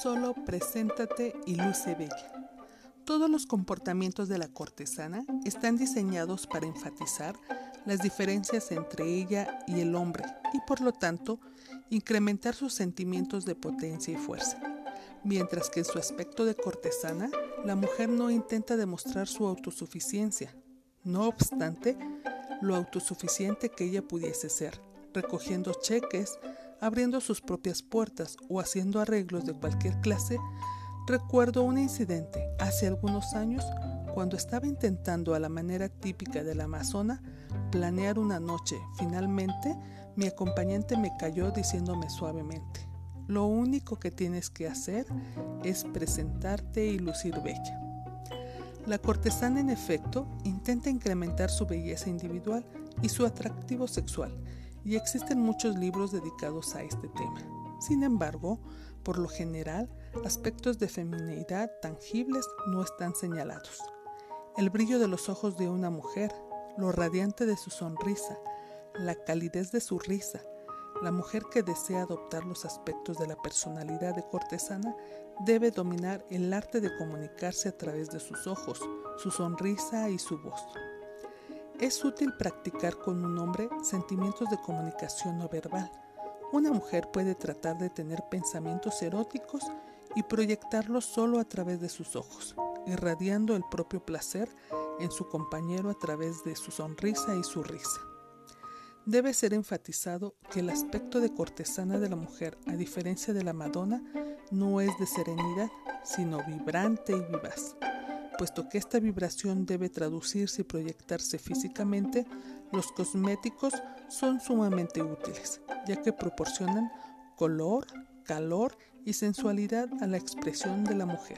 título Preséntate y luce bella. Todos los comportamientos de la cortesana están diseñados para enfatizar las diferencias entre ella y el hombre y por lo tanto incrementar sus sentimientos de potencia y fuerza. Mientras que en su aspecto de cortesana, la mujer no intenta demostrar su autosuficiencia. No obstante, lo autosuficiente que ella pudiese ser, recogiendo cheques, abriendo sus propias puertas o haciendo arreglos de cualquier clase, recuerdo un incidente hace algunos años cuando estaba intentando a la manera típica de la amazona planear una noche. Finalmente, mi acompañante me cayó diciéndome suavemente, lo único que tienes que hacer es presentarte y lucir bella. La cortesana, en efecto, intenta incrementar su belleza individual y su atractivo sexual, y existen muchos libros dedicados a este tema. Sin embargo, por lo general, aspectos de feminidad tangibles no están señalados. El brillo de los ojos de una mujer, lo radiante de su sonrisa, la calidez de su risa, la mujer que desea adoptar los aspectos de la personalidad de cortesana debe dominar el arte de comunicarse a través de sus ojos, su sonrisa y su voz. Es útil practicar con un hombre sentimientos de comunicación no verbal. Una mujer puede tratar de tener pensamientos eróticos y proyectarlos solo a través de sus ojos, irradiando el propio placer en su compañero a través de su sonrisa y su risa. Debe ser enfatizado que el aspecto de cortesana de la mujer, a diferencia de la Madonna, no es de serenidad, sino vibrante y vivaz puesto que esta vibración debe traducirse y proyectarse físicamente, los cosméticos son sumamente útiles, ya que proporcionan color, calor y sensualidad a la expresión de la mujer.